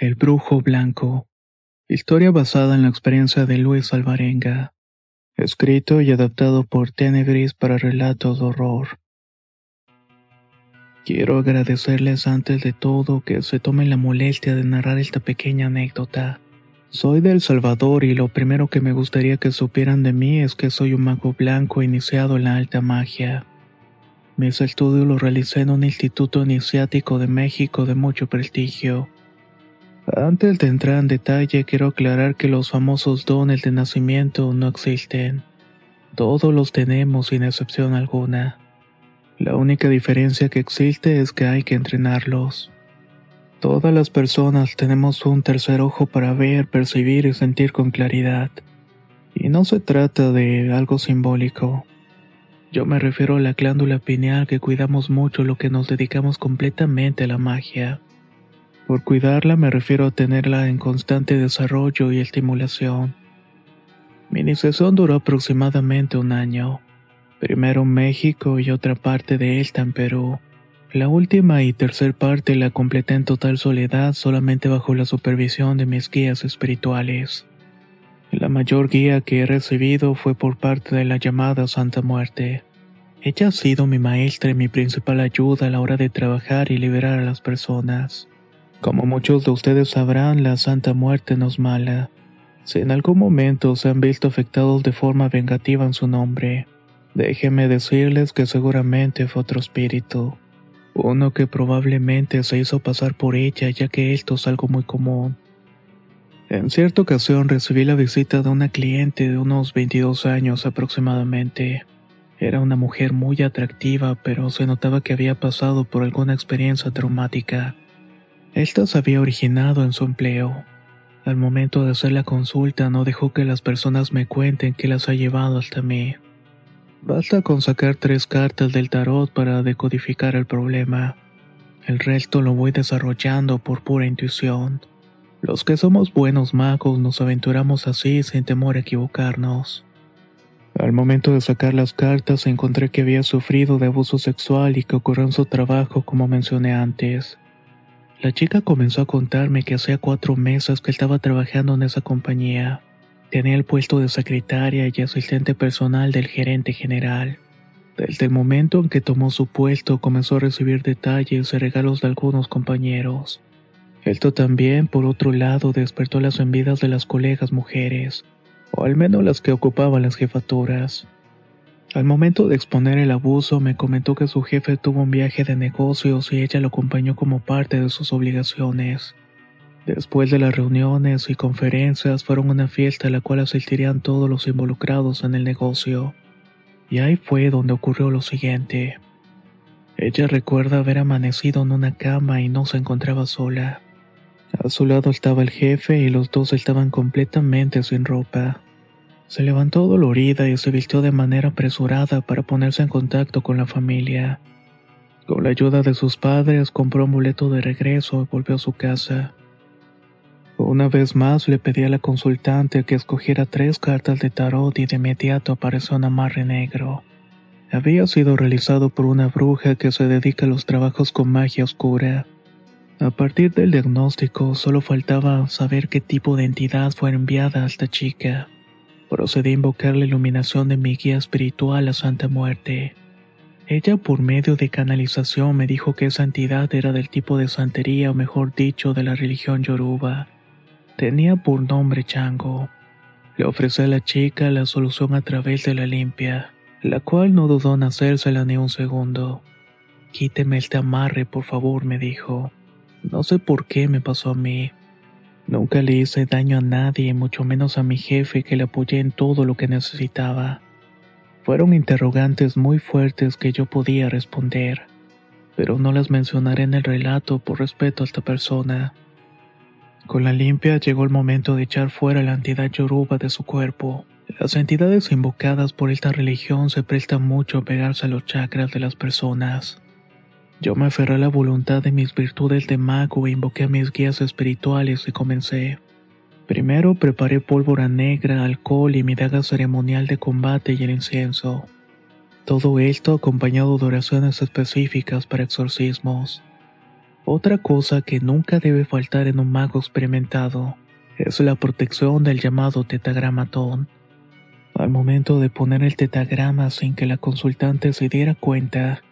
El Brujo Blanco. Historia basada en la experiencia de Luis Alvarenga. Escrito y adaptado por Tenebris para relatos de horror. Quiero agradecerles antes de todo que se tomen la molestia de narrar esta pequeña anécdota. Soy de El Salvador y lo primero que me gustaría que supieran de mí es que soy un mago blanco iniciado en la alta magia. Mis estudios los realicé en un instituto iniciático de México de mucho prestigio. Antes de entrar en detalle, quiero aclarar que los famosos dones de nacimiento no existen. Todos los tenemos sin excepción alguna. La única diferencia que existe es que hay que entrenarlos. Todas las personas tenemos un tercer ojo para ver, percibir y sentir con claridad. Y no se trata de algo simbólico. Yo me refiero a la glándula pineal que cuidamos mucho lo que nos dedicamos completamente a la magia. Por cuidarla me refiero a tenerla en constante desarrollo y estimulación. Mi iniciación duró aproximadamente un año. Primero en México y otra parte de esta en Perú. La última y tercer parte la completé en total soledad solamente bajo la supervisión de mis guías espirituales. La mayor guía que he recibido fue por parte de la llamada Santa Muerte. Ella ha sido mi maestra y mi principal ayuda a la hora de trabajar y liberar a las personas. Como muchos de ustedes sabrán, la Santa Muerte no es mala. Si en algún momento se han visto afectados de forma vengativa en su nombre, déjenme decirles que seguramente fue otro espíritu. Uno que probablemente se hizo pasar por ella ya que esto es algo muy común. En cierta ocasión recibí la visita de una cliente de unos 22 años aproximadamente. Era una mujer muy atractiva, pero se notaba que había pasado por alguna experiencia traumática. Esta se había originado en su empleo. Al momento de hacer la consulta no dejó que las personas me cuenten qué las ha llevado hasta mí. Basta con sacar tres cartas del tarot para decodificar el problema. El resto lo voy desarrollando por pura intuición. Los que somos buenos magos nos aventuramos así sin temor a equivocarnos. Al momento de sacar las cartas encontré que había sufrido de abuso sexual y que ocurrió en su trabajo como mencioné antes. La chica comenzó a contarme que hacía cuatro meses que estaba trabajando en esa compañía. Tenía el puesto de secretaria y asistente personal del gerente general. Desde el momento en que tomó su puesto comenzó a recibir detalles y regalos de algunos compañeros. Esto también, por otro lado, despertó las envidias de las colegas mujeres, o al menos las que ocupaban las jefaturas. Al momento de exponer el abuso, me comentó que su jefe tuvo un viaje de negocios y ella lo acompañó como parte de sus obligaciones. Después de las reuniones y conferencias fueron una fiesta a la cual asistirían todos los involucrados en el negocio. Y ahí fue donde ocurrió lo siguiente. Ella recuerda haber amanecido en una cama y no se encontraba sola. A su lado estaba el jefe y los dos estaban completamente sin ropa. Se levantó dolorida y se vistió de manera apresurada para ponerse en contacto con la familia. Con la ayuda de sus padres compró un boleto de regreso y volvió a su casa. Una vez más le pedí a la consultante que escogiera tres cartas de tarot y de inmediato apareció un amarre negro. Había sido realizado por una bruja que se dedica a los trabajos con magia oscura. A partir del diagnóstico solo faltaba saber qué tipo de entidad fue enviada a esta chica. Procedí a invocar la iluminación de mi guía espiritual, la Santa Muerte. Ella, por medio de canalización, me dijo que esa entidad era del tipo de santería, o mejor dicho, de la religión yoruba. Tenía por nombre Chango. Le ofrecí a la chica la solución a través de la limpia, la cual no dudó en hacérsela ni un segundo. Quíteme este amarre, por favor, me dijo. No sé por qué me pasó a mí. Nunca le hice daño a nadie, mucho menos a mi jefe que le apoyé en todo lo que necesitaba. Fueron interrogantes muy fuertes que yo podía responder, pero no las mencionaré en el relato por respeto a esta persona. Con la limpia llegó el momento de echar fuera la entidad yoruba de su cuerpo. Las entidades invocadas por esta religión se prestan mucho a pegarse a los chakras de las personas. Yo me aferré a la voluntad de mis virtudes de mago e invoqué a mis guías espirituales y comencé. Primero preparé pólvora negra, alcohol y mi daga ceremonial de combate y el incienso. Todo esto acompañado de oraciones específicas para exorcismos. Otra cosa que nunca debe faltar en un mago experimentado es la protección del llamado tetagramatón. Al momento de poner el tetagrama sin que la consultante se diera cuenta,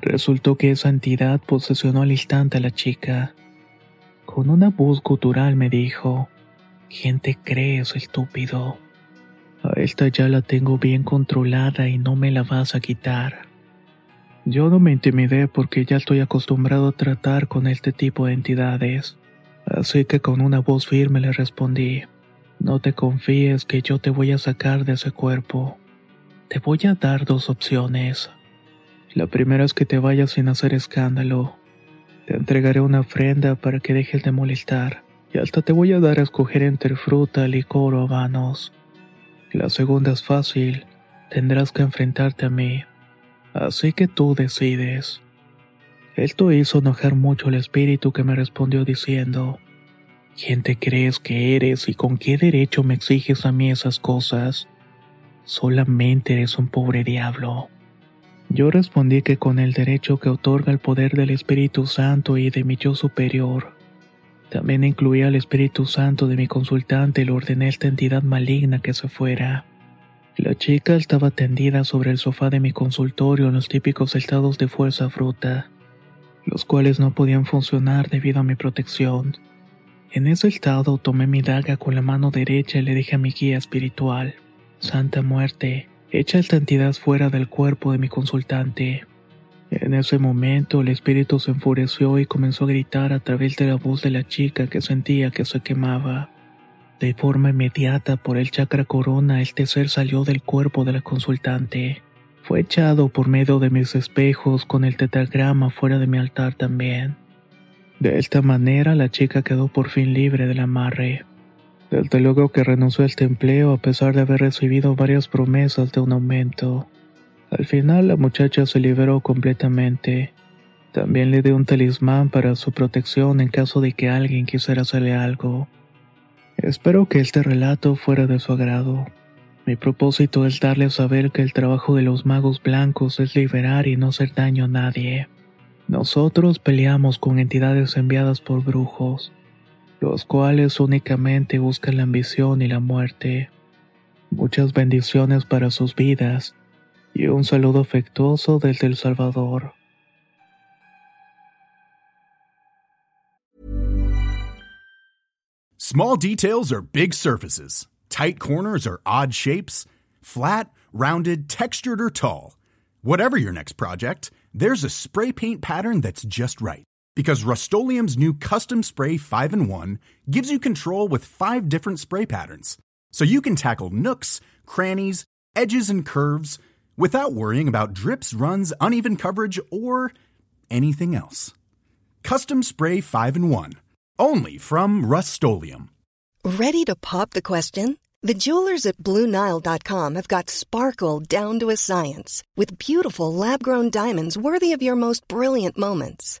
resultó que esa entidad posesionó al instante a la chica. Con una voz gutural me dijo, ¿Quién te crees, estúpido? A esta ya la tengo bien controlada y no me la vas a quitar. Yo no me intimidé porque ya estoy acostumbrado a tratar con este tipo de entidades, así que con una voz firme le respondí, no te confíes que yo te voy a sacar de ese cuerpo. Te voy a dar dos opciones. La primera es que te vayas sin hacer escándalo. Te entregaré una ofrenda para que dejes de molestar y hasta te voy a dar a escoger entre fruta, licor o habanos. La segunda es fácil, tendrás que enfrentarte a mí, así que tú decides. Esto hizo enojar mucho el espíritu que me respondió diciendo, ¿Quién te crees que eres y con qué derecho me exiges a mí esas cosas? Solamente eres un pobre diablo. Yo respondí que con el derecho que otorga el poder del Espíritu Santo y de mi yo superior, también incluía al Espíritu Santo de mi consultante y le ordené a esta entidad maligna que se fuera. La chica estaba tendida sobre el sofá de mi consultorio en los típicos estados de fuerza fruta, los cuales no podían funcionar debido a mi protección. En ese estado tomé mi daga con la mano derecha y le dije a mi guía espiritual, Santa Muerte, echa esta entidad fuera del cuerpo de mi consultante. En ese momento el espíritu se enfureció y comenzó a gritar a través de la voz de la chica que sentía que se quemaba. De forma inmediata por el chakra corona este ser salió del cuerpo de la consultante. Fue echado por medio de mis espejos con el tetragrama fuera de mi altar también. De esta manera la chica quedó por fin libre del amarre. Desde luego que renunció a este empleo a pesar de haber recibido varias promesas de un aumento. Al final la muchacha se liberó completamente. También le dio un talismán para su protección en caso de que alguien quisiera hacerle algo. Espero que este relato fuera de su agrado. Mi propósito es darle a saber que el trabajo de los magos blancos es liberar y no hacer daño a nadie. Nosotros peleamos con entidades enviadas por brujos, los cuales únicamente buscan la ambición y la muerte. Muchas bendiciones para sus vidas y un saludo afectuoso desde El Salvador. Small details are big surfaces. Tight corners are odd shapes. Flat, rounded, textured, or tall. Whatever your next project, there's a spray paint pattern that's just right. Because Rust new Custom Spray 5 in 1 gives you control with five different spray patterns. So you can tackle nooks, crannies, edges, and curves without worrying about drips, runs, uneven coverage, or anything else. Custom Spray 5 and 1. Only from Rust Ready to pop the question? The jewelers at Bluenile.com have got sparkle down to a science with beautiful lab grown diamonds worthy of your most brilliant moments.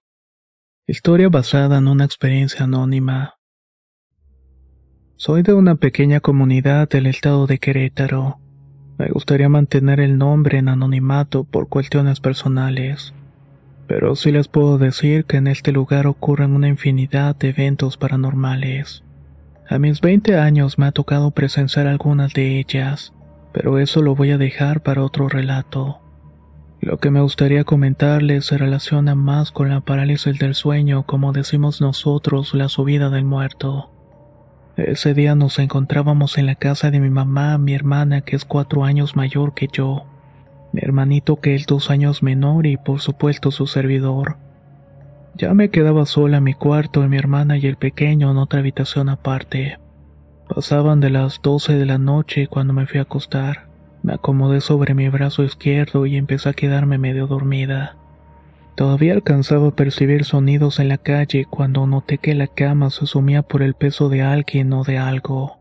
Historia basada en una experiencia anónima. Soy de una pequeña comunidad del estado de Querétaro. Me gustaría mantener el nombre en anonimato por cuestiones personales, pero sí les puedo decir que en este lugar ocurren una infinidad de eventos paranormales. A mis 20 años me ha tocado presenciar algunas de ellas, pero eso lo voy a dejar para otro relato. Lo que me gustaría comentarles se relaciona más con la parálisis del sueño, como decimos nosotros, la subida del muerto. Ese día nos encontrábamos en la casa de mi mamá, mi hermana, que es cuatro años mayor que yo, mi hermanito que es dos años menor y por supuesto su servidor. Ya me quedaba sola en mi cuarto y mi hermana y el pequeño en otra habitación aparte. Pasaban de las doce de la noche cuando me fui a acostar. Me acomodé sobre mi brazo izquierdo y empecé a quedarme medio dormida. Todavía alcanzaba a percibir sonidos en la calle cuando noté que la cama se sumía por el peso de alguien o de algo.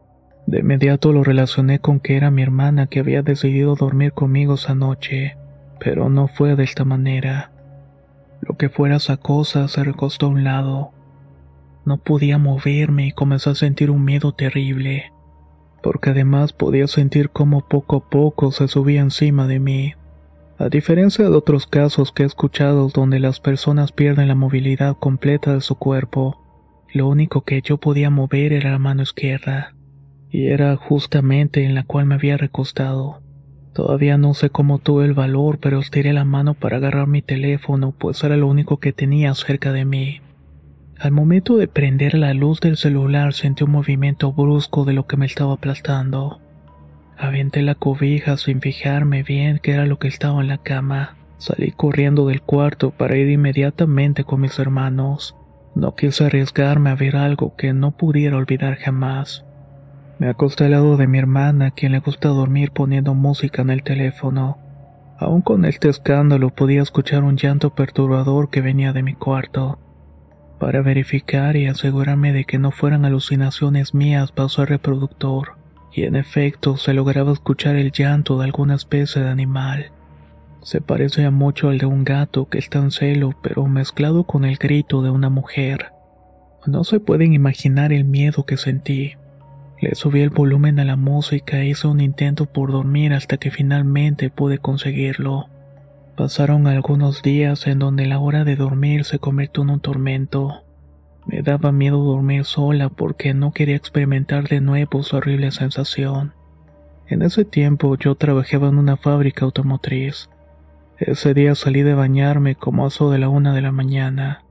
De inmediato lo relacioné con que era mi hermana que había decidido dormir conmigo esa noche, pero no fue de esta manera. Lo que fuera esa cosa se recostó a un lado. No podía moverme y comencé a sentir un miedo terrible porque además podía sentir cómo poco a poco se subía encima de mí. A diferencia de otros casos que he escuchado donde las personas pierden la movilidad completa de su cuerpo, lo único que yo podía mover era la mano izquierda, y era justamente en la cual me había recostado. Todavía no sé cómo tuve el valor, pero estiré la mano para agarrar mi teléfono, pues era lo único que tenía cerca de mí. Al momento de prender la luz del celular sentí un movimiento brusco de lo que me estaba aplastando. Aventé la cobija sin fijarme bien qué era lo que estaba en la cama. Salí corriendo del cuarto para ir inmediatamente con mis hermanos. No quise arriesgarme a ver algo que no pudiera olvidar jamás. Me acosté al lado de mi hermana, quien le gusta dormir poniendo música en el teléfono. Aún con este escándalo podía escuchar un llanto perturbador que venía de mi cuarto. Para verificar y asegurarme de que no fueran alucinaciones mías, pasó al reproductor, y en efecto se lograba escuchar el llanto de alguna especie de animal. Se parece a mucho al de un gato que está en celo, pero mezclado con el grito de una mujer. No se pueden imaginar el miedo que sentí. Le subí el volumen a la música e hice un intento por dormir hasta que finalmente pude conseguirlo. Pasaron algunos días en donde la hora de dormir se convirtió en un tormento. Me daba miedo dormir sola porque no quería experimentar de nuevo su horrible sensación. En ese tiempo yo trabajaba en una fábrica automotriz. Ese día salí de bañarme como eso de la una de la mañana.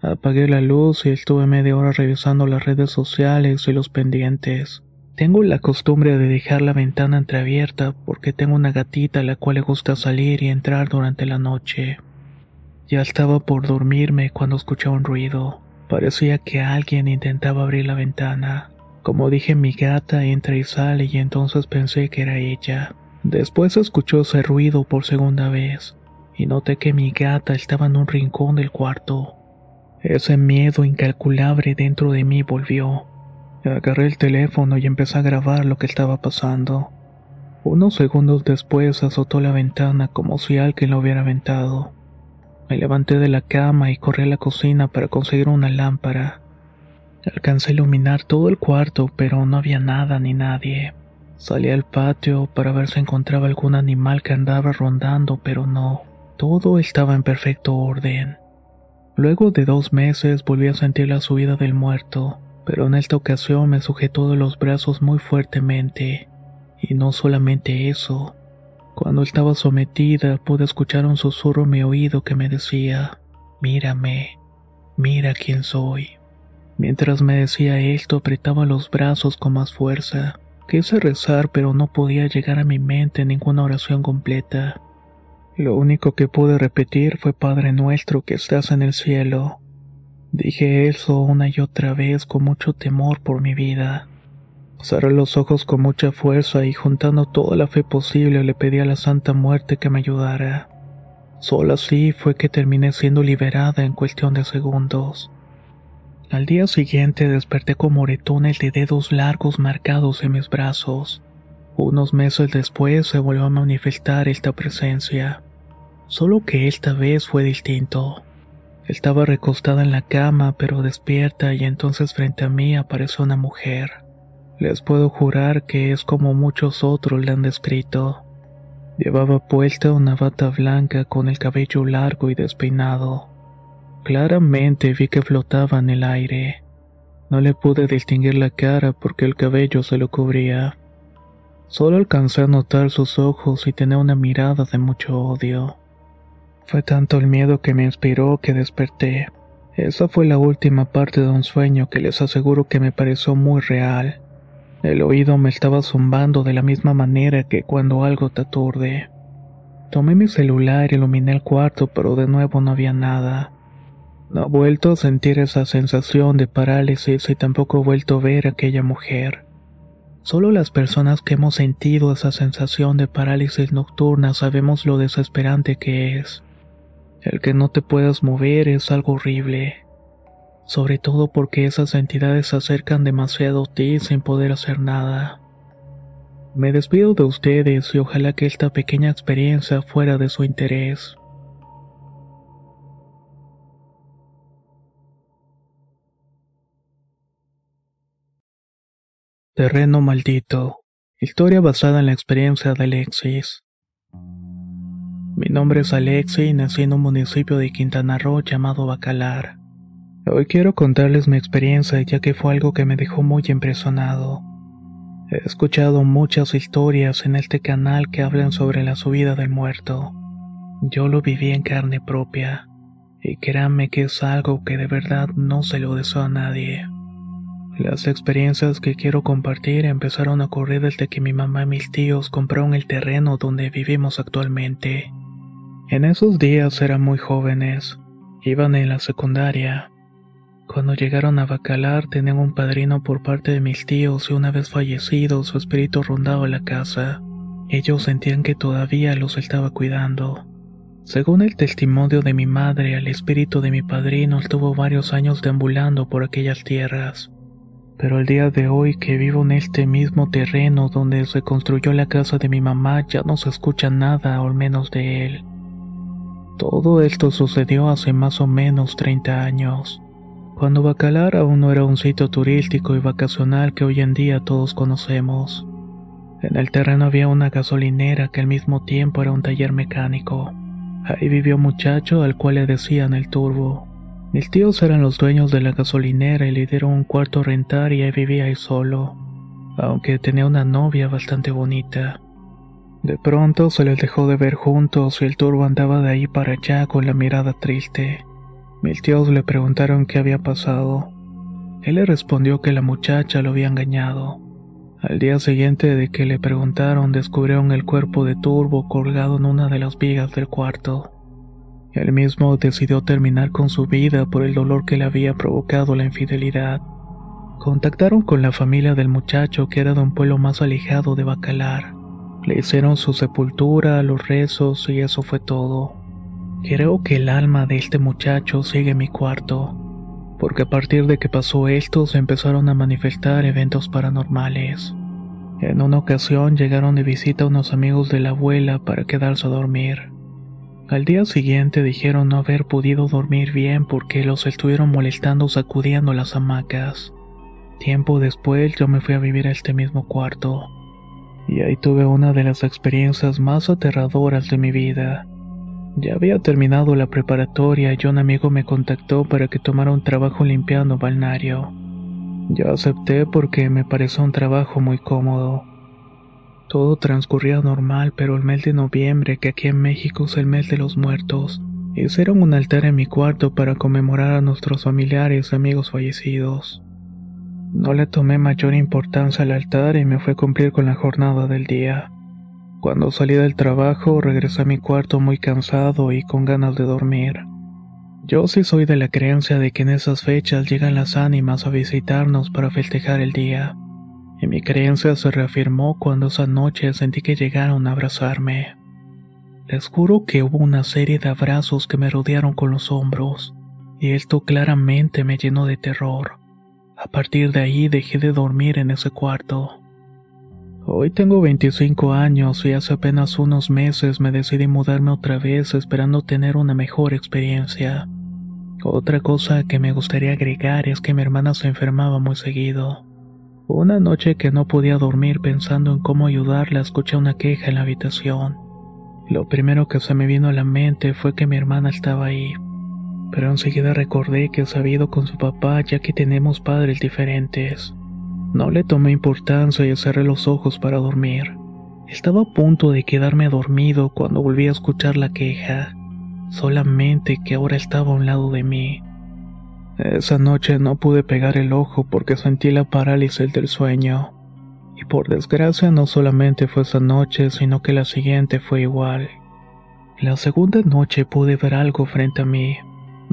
Apagué la luz y estuve media hora revisando las redes sociales y los pendientes. Tengo la costumbre de dejar la ventana entreabierta porque tengo una gatita a la cual le gusta salir y entrar durante la noche. Ya estaba por dormirme cuando escuché un ruido. Parecía que alguien intentaba abrir la ventana. Como dije, mi gata entra y sale y entonces pensé que era ella. Después escuchó ese ruido por segunda vez y noté que mi gata estaba en un rincón del cuarto. Ese miedo incalculable dentro de mí volvió. Agarré el teléfono y empecé a grabar lo que estaba pasando. Unos segundos después azotó la ventana como si alguien lo hubiera aventado. Me levanté de la cama y corrí a la cocina para conseguir una lámpara. Alcancé a iluminar todo el cuarto, pero no había nada ni nadie. Salí al patio para ver si encontraba algún animal que andaba rondando, pero no. Todo estaba en perfecto orden. Luego de dos meses volví a sentir la subida del muerto pero en esta ocasión me sujetó de los brazos muy fuertemente. Y no solamente eso. Cuando estaba sometida pude escuchar un susurro en mi oído que me decía, mírame, mira quién soy. Mientras me decía esto apretaba los brazos con más fuerza. Quise rezar pero no podía llegar a mi mente ninguna oración completa. Lo único que pude repetir fue Padre nuestro que estás en el cielo. Dije eso una y otra vez con mucho temor por mi vida. Cerré los ojos con mucha fuerza y juntando toda la fe posible le pedí a la Santa Muerte que me ayudara. Solo así fue que terminé siendo liberada en cuestión de segundos. Al día siguiente desperté con moretones de dedos largos marcados en mis brazos. Unos meses después se volvió a manifestar esta presencia, solo que esta vez fue distinto. Estaba recostada en la cama, pero despierta, y entonces frente a mí apareció una mujer. Les puedo jurar que es como muchos otros le han descrito. Llevaba puesta una bata blanca con el cabello largo y despeinado. Claramente vi que flotaba en el aire. No le pude distinguir la cara porque el cabello se lo cubría. Solo alcancé a notar sus ojos y tenía una mirada de mucho odio. Fue tanto el miedo que me inspiró que desperté. Esa fue la última parte de un sueño que les aseguro que me pareció muy real. El oído me estaba zumbando de la misma manera que cuando algo te aturde. Tomé mi celular iluminé el cuarto, pero de nuevo no había nada. No he vuelto a sentir esa sensación de parálisis y tampoco he vuelto a ver a aquella mujer. Solo las personas que hemos sentido esa sensación de parálisis nocturna sabemos lo desesperante que es. El que no te puedas mover es algo horrible. Sobre todo porque esas entidades se acercan demasiado a ti sin poder hacer nada. Me despido de ustedes y ojalá que esta pequeña experiencia fuera de su interés. Terreno maldito. Historia basada en la experiencia de Alexis. Mi nombre es Alexi y nací en un municipio de Quintana Roo llamado Bacalar. Hoy quiero contarles mi experiencia ya que fue algo que me dejó muy impresionado. He escuchado muchas historias en este canal que hablan sobre la subida del muerto. Yo lo viví en carne propia, y créanme que es algo que de verdad no se lo deseo a nadie. Las experiencias que quiero compartir empezaron a ocurrir desde que mi mamá y mis tíos compraron el terreno donde vivimos actualmente. En esos días eran muy jóvenes, iban en la secundaria. Cuando llegaron a Bacalar tenían un padrino por parte de mis tíos y una vez fallecido su espíritu rondaba la casa. Ellos sentían que todavía los estaba cuidando. Según el testimonio de mi madre, el espíritu de mi padrino estuvo varios años deambulando por aquellas tierras. Pero el día de hoy que vivo en este mismo terreno donde se construyó la casa de mi mamá ya no se escucha nada, al menos de él. Todo esto sucedió hace más o menos 30 años, cuando Bacalar aún no era un sitio turístico y vacacional que hoy en día todos conocemos. En el terreno había una gasolinera que al mismo tiempo era un taller mecánico. Ahí vivió un muchacho al cual le decían el turbo. Mis tíos eran los dueños de la gasolinera y le dieron un cuarto a rentar y ahí vivía ahí solo, aunque tenía una novia bastante bonita. De pronto se les dejó de ver juntos y el turbo andaba de ahí para allá con la mirada triste. Mis tíos le preguntaron qué había pasado. Él le respondió que la muchacha lo había engañado. Al día siguiente de que le preguntaron descubrieron el cuerpo de Turbo colgado en una de las vigas del cuarto. Él mismo decidió terminar con su vida por el dolor que le había provocado la infidelidad. Contactaron con la familia del muchacho que era de un pueblo más alejado de Bacalar. Le hicieron su sepultura, los rezos y eso fue todo. Creo que el alma de este muchacho sigue en mi cuarto, porque a partir de que pasó esto se empezaron a manifestar eventos paranormales. En una ocasión llegaron de visita unos amigos de la abuela para quedarse a dormir. Al día siguiente dijeron no haber podido dormir bien porque los estuvieron molestando sacudiendo las hamacas. Tiempo después yo me fui a vivir a este mismo cuarto y ahí tuve una de las experiencias más aterradoras de mi vida. Ya había terminado la preparatoria y un amigo me contactó para que tomara un trabajo limpiando balneario. Yo acepté porque me pareció un trabajo muy cómodo. Todo transcurría normal, pero el mes de noviembre, que aquí en México es el mes de los muertos, hicieron un altar en mi cuarto para conmemorar a nuestros familiares y amigos fallecidos. No le tomé mayor importancia al altar y me fui a cumplir con la jornada del día. Cuando salí del trabajo regresé a mi cuarto muy cansado y con ganas de dormir. Yo sí soy de la creencia de que en esas fechas llegan las ánimas a visitarnos para festejar el día. Y mi creencia se reafirmó cuando esa noche sentí que llegaron a abrazarme. Les juro que hubo una serie de abrazos que me rodearon con los hombros, y esto claramente me llenó de terror. A partir de ahí dejé de dormir en ese cuarto. Hoy tengo 25 años y hace apenas unos meses me decidí mudarme otra vez esperando tener una mejor experiencia. Otra cosa que me gustaría agregar es que mi hermana se enfermaba muy seguido. Una noche que no podía dormir pensando en cómo ayudarla escuché una queja en la habitación. Lo primero que se me vino a la mente fue que mi hermana estaba ahí, pero enseguida recordé que se había ido con su papá ya que tenemos padres diferentes. No le tomé importancia y cerré los ojos para dormir. Estaba a punto de quedarme dormido cuando volví a escuchar la queja, solamente que ahora estaba a un lado de mí. Esa noche no pude pegar el ojo porque sentí la parálisis del sueño. Y por desgracia no solamente fue esa noche, sino que la siguiente fue igual. La segunda noche pude ver algo frente a mí.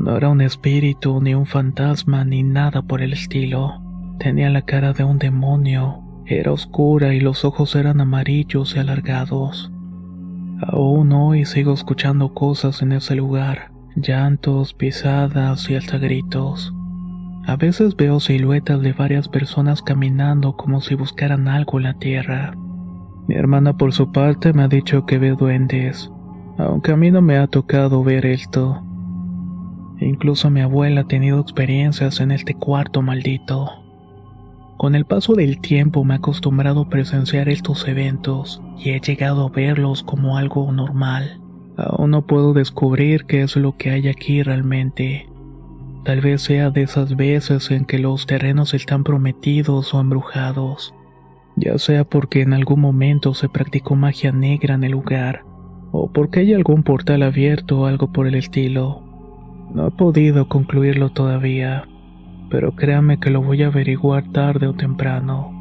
No era un espíritu, ni un fantasma, ni nada por el estilo. Tenía la cara de un demonio. Era oscura y los ojos eran amarillos y alargados. Aún hoy sigo escuchando cosas en ese lugar. Llantos, pisadas y hasta gritos. A veces veo siluetas de varias personas caminando como si buscaran algo en la tierra. Mi hermana por su parte me ha dicho que ve duendes, aunque a mí no me ha tocado ver esto. Incluso mi abuela ha tenido experiencias en este cuarto maldito. Con el paso del tiempo me he acostumbrado a presenciar estos eventos y he llegado a verlos como algo normal. Aún no puedo descubrir qué es lo que hay aquí realmente. Tal vez sea de esas veces en que los terrenos están prometidos o embrujados, ya sea porque en algún momento se practicó magia negra en el lugar, o porque hay algún portal abierto o algo por el estilo. No he podido concluirlo todavía, pero créame que lo voy a averiguar tarde o temprano.